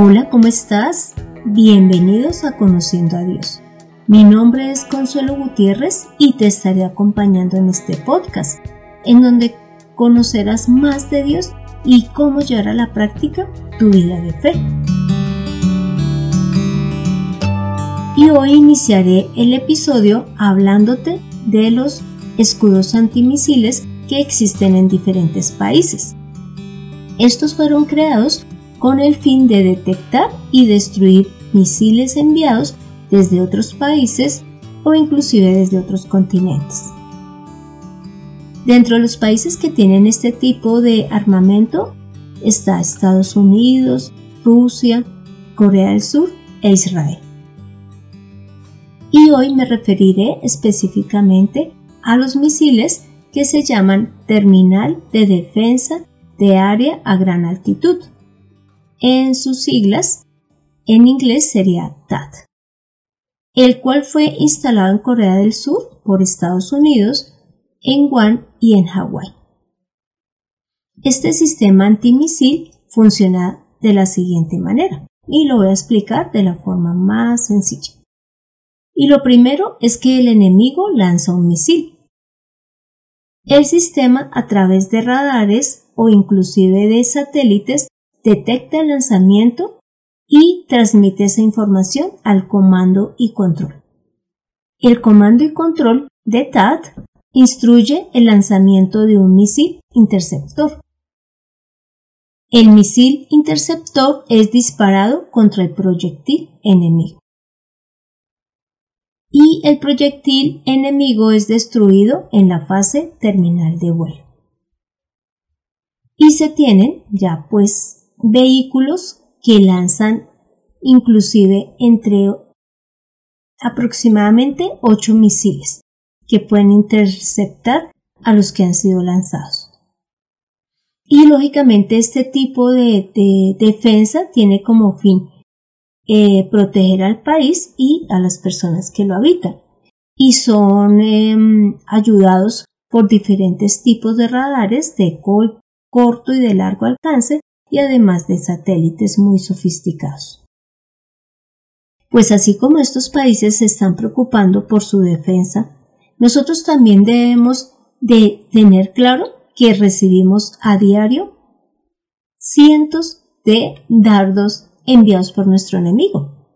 Hola, ¿cómo estás? Bienvenidos a Conociendo a Dios. Mi nombre es Consuelo Gutiérrez y te estaré acompañando en este podcast, en donde conocerás más de Dios y cómo llevar a la práctica tu vida de fe. Y hoy iniciaré el episodio hablándote de los escudos antimisiles que existen en diferentes países. Estos fueron creados con el fin de detectar y destruir misiles enviados desde otros países o inclusive desde otros continentes. Dentro de los países que tienen este tipo de armamento está Estados Unidos, Rusia, Corea del Sur e Israel. Y hoy me referiré específicamente a los misiles que se llaman Terminal de Defensa de Área a Gran Altitud en sus siglas, en inglés sería TAD, el cual fue instalado en Corea del Sur por Estados Unidos, en Guam y en Hawái. Este sistema antimisil funciona de la siguiente manera y lo voy a explicar de la forma más sencilla. Y lo primero es que el enemigo lanza un misil. El sistema a través de radares o inclusive de satélites detecta el lanzamiento y transmite esa información al comando y control. El comando y control de TAD instruye el lanzamiento de un misil interceptor. El misil interceptor es disparado contra el proyectil enemigo. Y el proyectil enemigo es destruido en la fase terminal de vuelo. Y se tienen ya pues vehículos que lanzan inclusive entre aproximadamente 8 misiles que pueden interceptar a los que han sido lanzados. Y lógicamente este tipo de, defensa tiene como fin eh, proteger al país y a las personas que lo habitan. Y son em, ayudados por diferentes tipos de radares de corto y de largo alcance y además de satélites muy sofisticados. Pues así como estos países se están preocupando por su defensa, nosotros también debemos de tener claro que recibimos a diario cientos de dardos enviados por nuestro enemigo,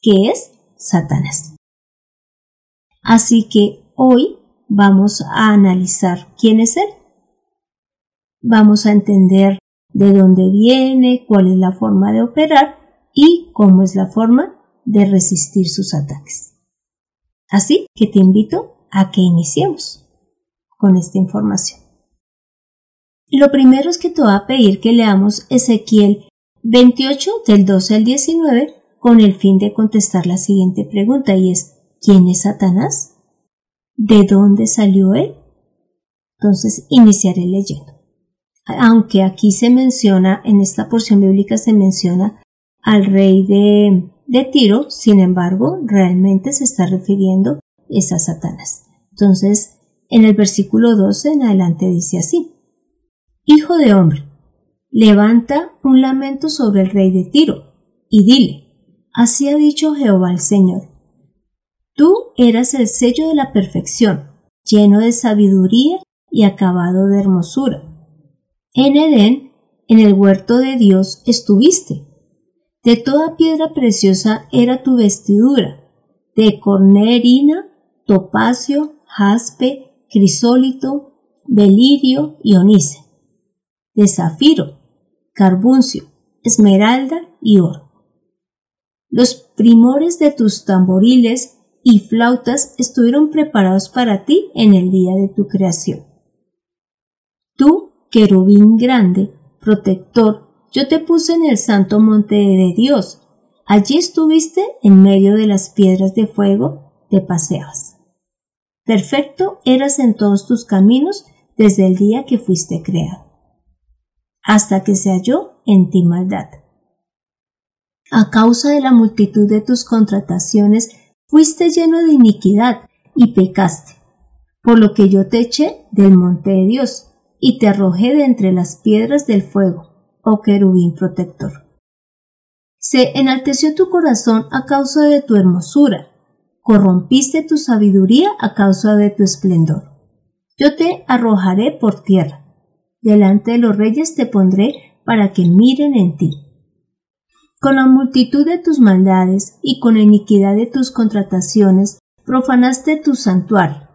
que es Satanás. Así que hoy vamos a analizar quién es él. Vamos a entender de dónde viene, cuál es la forma de operar y cómo es la forma de resistir sus ataques. Así que te invito a que iniciemos con esta información. Lo primero es que te voy a pedir que leamos Ezequiel 28 del 12 al 19 con el fin de contestar la siguiente pregunta y es ¿quién es Satanás? ¿De dónde salió él? Entonces iniciaré leyendo aunque aquí se menciona, en esta porción bíblica se menciona al rey de, de Tiro, sin embargo, realmente se está refiriendo es a Satanás. Entonces, en el versículo 12 en adelante dice así, Hijo de hombre, levanta un lamento sobre el rey de Tiro y dile, así ha dicho Jehová el Señor, tú eras el sello de la perfección, lleno de sabiduría y acabado de hermosura en Edén, en el huerto de Dios, estuviste. De toda piedra preciosa era tu vestidura, de cornerina, topacio, jaspe, crisólito, belirio y onice, de zafiro, carbuncio, esmeralda y oro. Los primores de tus tamboriles y flautas estuvieron preparados para ti en el día de tu creación. Tú querubín grande, protector, yo te puse en el santo monte de Dios. Allí estuviste en medio de las piedras de fuego, te paseabas. Perfecto eras en todos tus caminos desde el día que fuiste creado, hasta que se halló en ti maldad. A causa de la multitud de tus contrataciones, fuiste lleno de iniquidad y pecaste, por lo que yo te eché del monte de Dios y te arrojé de entre las piedras del fuego, oh querubín protector. Se enalteció tu corazón a causa de tu hermosura, corrompiste tu sabiduría a causa de tu esplendor. Yo te arrojaré por tierra, delante de los reyes te pondré para que miren en ti. Con la multitud de tus maldades y con la iniquidad de tus contrataciones profanaste tu santuario.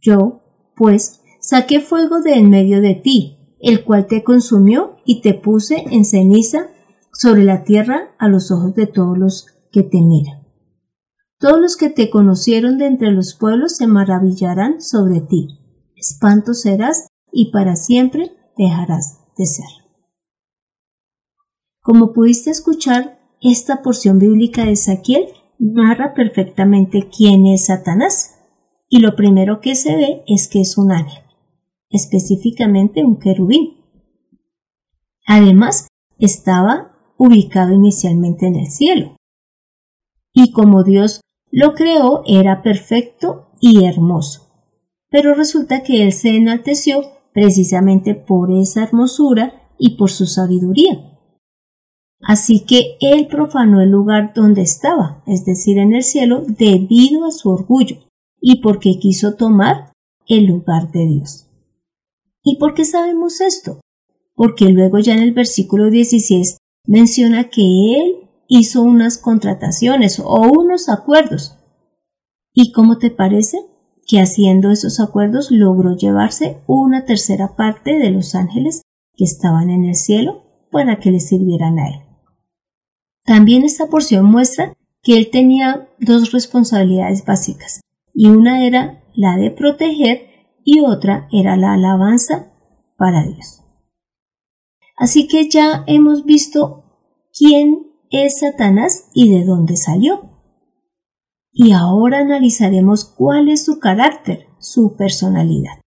Yo, pues, saqué fuego de en medio de ti, el cual te consumió y te puse en ceniza sobre la tierra a los ojos de todos los que te miran. Todos los que te conocieron de entre los pueblos se maravillarán sobre ti. Espanto serás y para siempre dejarás de ser. Como pudiste escuchar, esta porción bíblica de Ezequiel narra perfectamente quién es Satanás. Y lo primero que se ve es que es un ángel, específicamente un querubín. Además, estaba ubicado inicialmente en el cielo. Y como Dios lo creó, era perfecto y hermoso. Pero resulta que Él se enalteció precisamente por esa hermosura y por su sabiduría. Así que Él profanó el lugar donde estaba, es decir, en el cielo, debido a su orgullo y porque quiso tomar el lugar de Dios. ¿Y por qué sabemos esto? Porque luego ya en el versículo 16 menciona que él hizo unas contrataciones o unos acuerdos. ¿Y cómo te parece? Que haciendo esos acuerdos logró llevarse una tercera parte de los ángeles que estaban en el cielo para que le sirvieran a él. También esta porción muestra que él tenía dos responsabilidades básicas, y una era la de proteger y otra era la alabanza para Dios. Así que ya hemos visto quién es Satanás y de dónde salió. Y ahora analizaremos cuál es su carácter, su personalidad.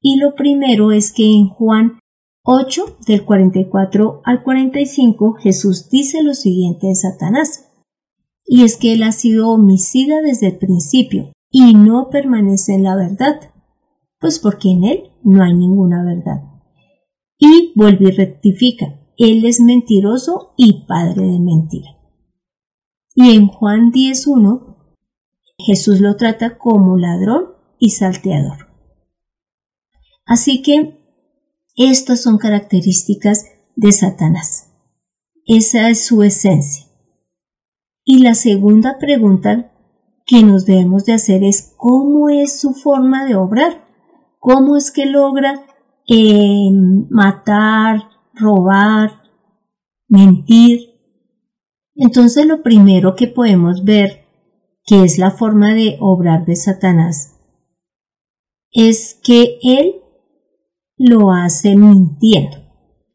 Y lo primero es que en Juan 8, del 44 al 45, Jesús dice lo siguiente de Satanás. Y es que él ha sido homicida desde el principio y no permanece en la verdad, pues porque en él no hay ninguna verdad. Y vuelve y rectifica, él es mentiroso y padre de mentira. Y en Juan 10.1, Jesús lo trata como ladrón y salteador. Así que estas son características de Satanás. Esa es su esencia. Y la segunda pregunta que nos debemos de hacer es cómo es su forma de obrar, cómo es que logra eh, matar, robar, mentir. Entonces lo primero que podemos ver que es la forma de obrar de Satanás es que él lo hace mintiendo.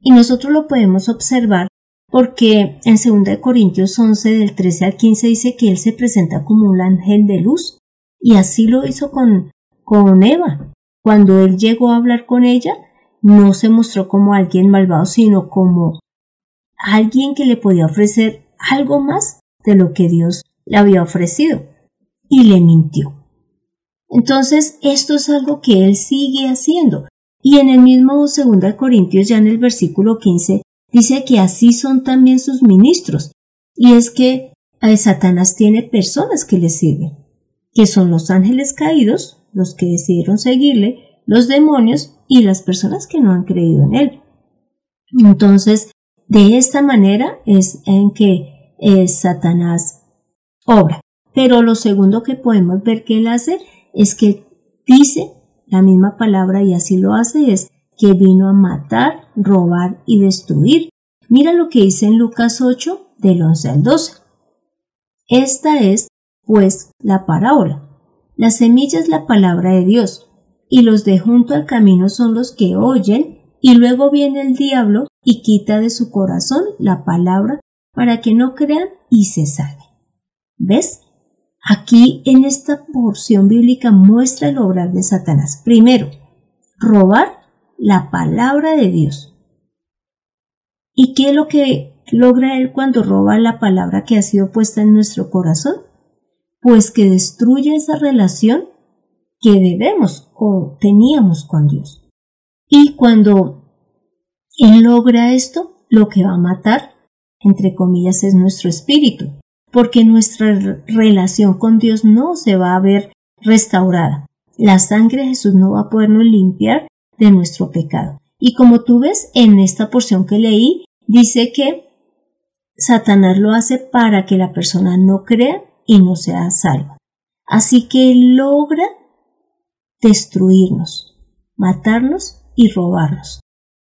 Y nosotros lo podemos observar porque en 2 Corintios 11 del 13 al 15 dice que él se presenta como un ángel de luz y así lo hizo con, con Eva. Cuando él llegó a hablar con ella, no se mostró como alguien malvado, sino como alguien que le podía ofrecer algo más de lo que Dios le había ofrecido. Y le mintió. Entonces, esto es algo que él sigue haciendo. Y en el mismo 2 Corintios, ya en el versículo 15, dice que así son también sus ministros. Y es que a Satanás tiene personas que le sirven, que son los ángeles caídos, los que decidieron seguirle, los demonios y las personas que no han creído en él. Entonces, de esta manera es en que eh, Satanás obra. Pero lo segundo que podemos ver que él hace es que dice la misma palabra y así lo hace es que vino a matar, robar y destruir. Mira lo que dice en Lucas 8 del 11 al 12. Esta es, pues, la parábola. La semilla es la palabra de Dios, y los de junto al camino son los que oyen, y luego viene el diablo y quita de su corazón la palabra para que no crean y se salven. ¿Ves? Aquí en esta porción bíblica muestra el obrar de Satanás. Primero, robar la palabra de Dios. ¿Y qué es lo que logra él cuando roba la palabra que ha sido puesta en nuestro corazón? Pues que destruye esa relación que debemos o teníamos con Dios. Y cuando él logra esto, lo que va a matar entre comillas, es nuestro espíritu, porque nuestra relación con Dios no se va a ver restaurada. La sangre de Jesús no va a podernos limpiar de nuestro pecado. Y como tú ves en esta porción que leí, dice que Satanás lo hace para que la persona no crea y no sea salva. Así que logra destruirnos, matarnos y robarnos,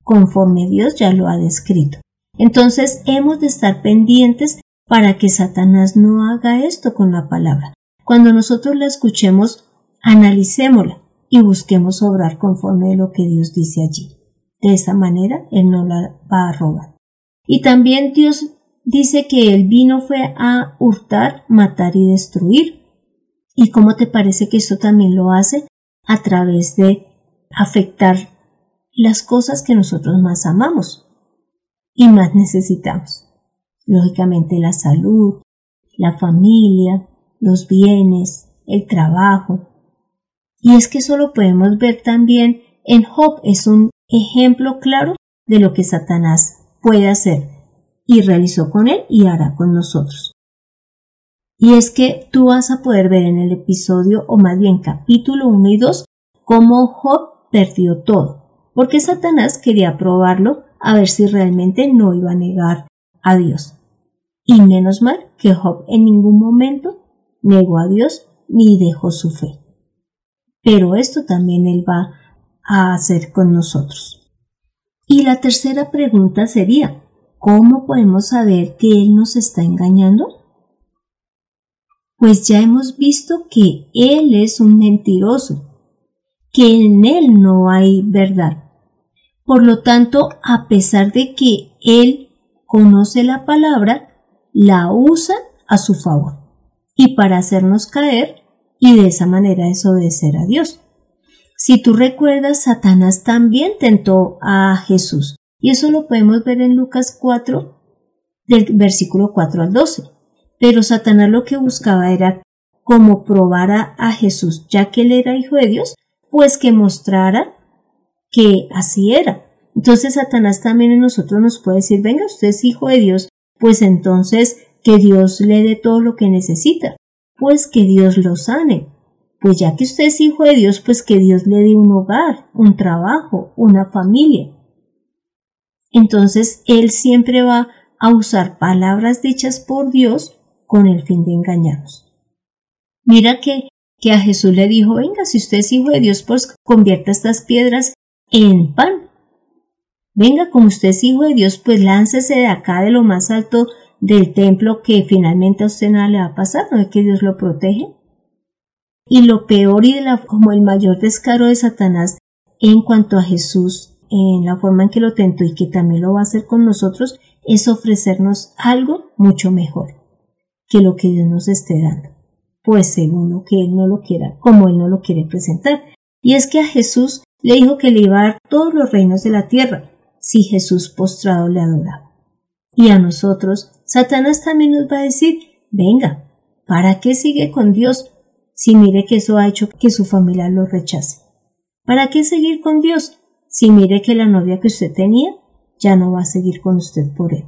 conforme Dios ya lo ha descrito. Entonces hemos de estar pendientes para que Satanás no haga esto con la palabra. Cuando nosotros la escuchemos, analicémosla y busquemos obrar conforme a lo que Dios dice allí. De esa manera Él no la va a robar. Y también Dios dice que el vino fue a hurtar, matar y destruir. ¿Y cómo te parece que esto también lo hace? A través de afectar las cosas que nosotros más amamos y más necesitamos. Lógicamente la salud, la familia, los bienes, el trabajo. Y es que eso lo podemos ver también en Job, es un ejemplo claro de lo que Satanás puede hacer y realizó con él y hará con nosotros. Y es que tú vas a poder ver en el episodio, o más bien capítulo 1 y 2, cómo Job perdió todo, porque Satanás quería probarlo a ver si realmente no iba a negar a Dios. Y menos mal que Job en ningún momento negó a Dios ni dejó su fe. Pero esto también él va a hacer con nosotros. Y la tercera pregunta sería, ¿cómo podemos saber que Él nos está engañando? Pues ya hemos visto que Él es un mentiroso, que en Él no hay verdad. Por lo tanto, a pesar de que Él conoce la palabra, la usa a su favor y para hacernos caer y de esa manera desobedecer a Dios. Si tú recuerdas, Satanás también tentó a Jesús y eso lo podemos ver en Lucas 4, del versículo 4 al 12. Pero Satanás lo que buscaba era como probara a Jesús, ya que él era hijo de Dios, pues que mostrara que así era. Entonces Satanás también en nosotros nos puede decir, venga, usted es hijo de Dios, pues entonces que Dios le dé todo lo que necesita, pues que Dios lo sane. Pues ya que usted es hijo de Dios, pues que Dios le dé un hogar, un trabajo, una familia. Entonces Él siempre va a usar palabras dichas por Dios con el fin de engañarnos. Mira que, que a Jesús le dijo, venga, si usted es hijo de Dios, pues convierta estas piedras en pan. Venga, como usted es hijo de Dios, pues láncese de acá de lo más alto del templo que finalmente a usted nada le va a pasar, ¿no es que Dios lo protege? Y lo peor y de la, como el mayor descaro de Satanás en cuanto a Jesús en la forma en que lo tento y que también lo va a hacer con nosotros, es ofrecernos algo mucho mejor que lo que Dios nos esté dando, pues según lo que Él no lo quiera, como Él no lo quiere presentar. Y es que a Jesús le dijo que le iba a dar todos los reinos de la tierra, si Jesús postrado le adoraba. Y a nosotros, Satanás también nos va a decir, venga, ¿para qué sigue con Dios si mire que eso ha hecho que su familia lo rechace? ¿Para qué seguir con Dios si mire que la novia que usted tenía ya no va a seguir con usted por él.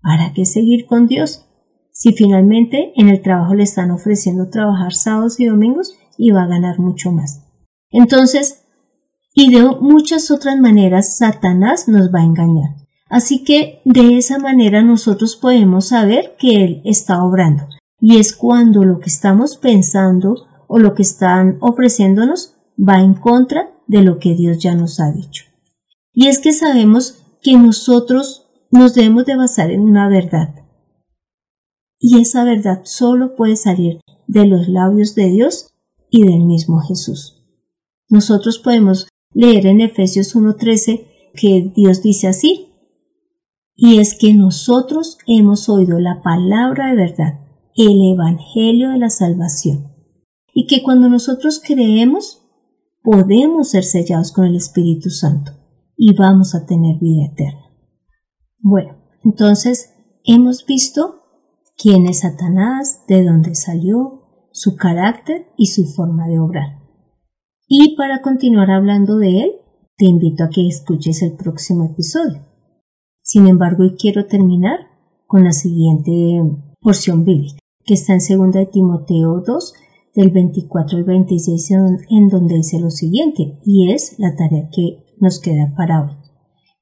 ¿Para qué seguir con Dios? Si finalmente en el trabajo le están ofreciendo trabajar sábados y domingos y va a ganar mucho más. Entonces, y de muchas otras maneras, Satanás nos va a engañar. Así que de esa manera nosotros podemos saber que Él está obrando. Y es cuando lo que estamos pensando o lo que están ofreciéndonos va en contra de lo que Dios ya nos ha dicho. Y es que sabemos que nosotros nos debemos de basar en una verdad. Y esa verdad solo puede salir de los labios de Dios y del mismo Jesús. Nosotros podemos leer en Efesios 1.13 que Dios dice así, y es que nosotros hemos oído la palabra de verdad, el Evangelio de la salvación, y que cuando nosotros creemos, podemos ser sellados con el Espíritu Santo y vamos a tener vida eterna. Bueno, entonces hemos visto quién es Satanás, de dónde salió, su carácter y su forma de obrar. Y para continuar hablando de él, te invito a que escuches el próximo episodio. Sin embargo, y quiero terminar con la siguiente porción bíblica, que está en 2 de Timoteo 2, del 24 al 26, en donde dice lo siguiente, y es la tarea que nos queda para hoy.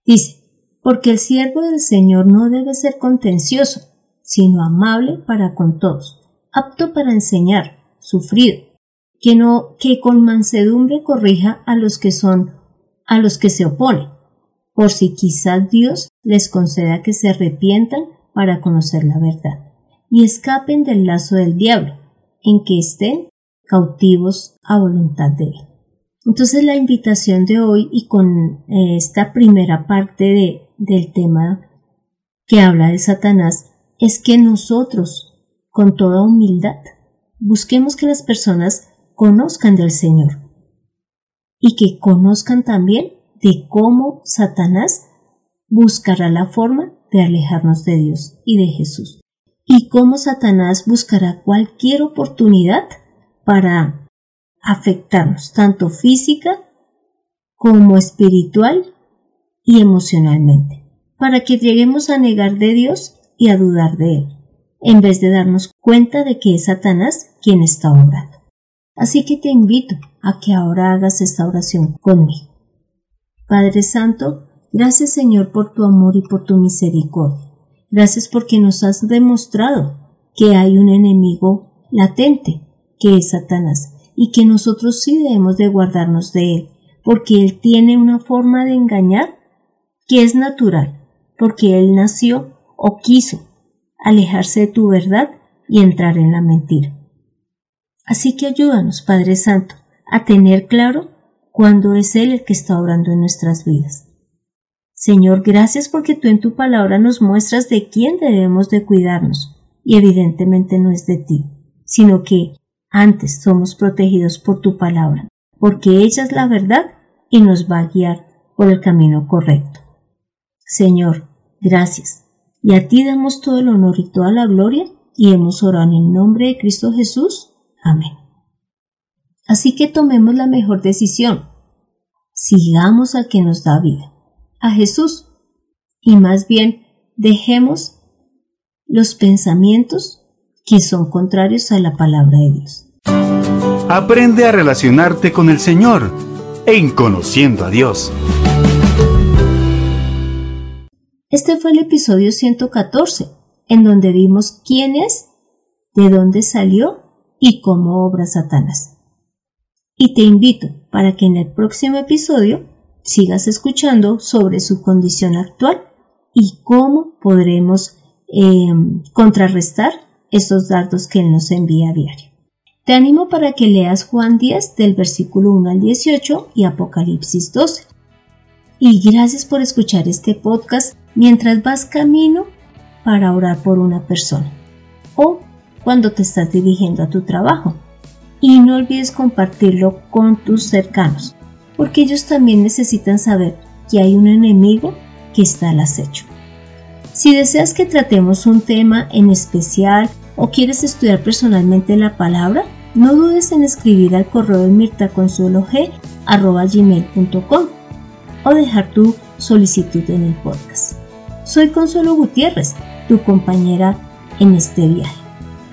Dice, porque el siervo del Señor no debe ser contencioso, sino amable para con todos, apto para enseñar, sufrido, que con mansedumbre corrija a los que son, a los que se oponen, por si quizás Dios les conceda que se arrepientan para conocer la verdad, y escapen del lazo del diablo, en que estén cautivos a voluntad de él. Entonces la invitación de hoy y con eh, esta primera parte de, del tema que habla de Satanás es que nosotros, con toda humildad, busquemos que las personas conozcan del Señor y que conozcan también de cómo Satanás buscará la forma de alejarnos de Dios y de Jesús y cómo Satanás buscará cualquier oportunidad para afectarnos, tanto física como espiritual y emocionalmente, para que lleguemos a negar de Dios y a dudar de Él, en vez de darnos cuenta de que es Satanás quien está obrando. Así que te invito a que ahora hagas esta oración conmigo. Padre Santo, gracias Señor por tu amor y por tu misericordia. Gracias porque nos has demostrado que hay un enemigo latente, que es Satanás, y que nosotros sí debemos de guardarnos de él, porque él tiene una forma de engañar que es natural, porque él nació o quiso alejarse de tu verdad y entrar en la mentira. Así que ayúdanos, Padre Santo, a tener claro cuándo es Él el que está obrando en nuestras vidas. Señor, gracias porque tú en tu palabra nos muestras de quién debemos de cuidarnos, y evidentemente no es de ti, sino que antes somos protegidos por tu palabra, porque ella es la verdad y nos va a guiar por el camino correcto. Señor, gracias. Y a ti damos todo el honor y toda la gloria, y hemos orado en el nombre de Cristo Jesús. Amén. Así que tomemos la mejor decisión. Sigamos al que nos da vida, a Jesús, y más bien dejemos los pensamientos que son contrarios a la palabra de Dios. Aprende a relacionarte con el Señor en conociendo a Dios. Este fue el episodio 114, en donde vimos quién es, de dónde salió y cómo obra Satanás. Y te invito para que en el próximo episodio sigas escuchando sobre su condición actual y cómo podremos em, contrarrestar esos dardos que Él nos envía a diario. Te animo para que leas Juan 10 del versículo 1 al 18 y Apocalipsis 12. Y gracias por escuchar este podcast mientras vas camino para orar por una persona o cuando te estás dirigiendo a tu trabajo. Y no olvides compartirlo con tus cercanos, porque ellos también necesitan saber que hay un enemigo que está al acecho. Si deseas que tratemos un tema en especial o quieres estudiar personalmente la palabra, no dudes en escribir al correo de mirtaconsuelog.com o dejar tu solicitud en el podcast. Soy Consuelo Gutiérrez, tu compañera en este viaje.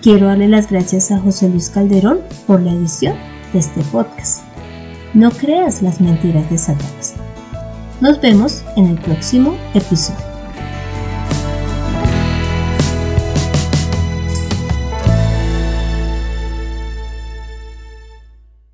Quiero darle las gracias a José Luis Calderón por la edición de este podcast. No creas las mentiras de Satanás. Nos vemos en el próximo episodio.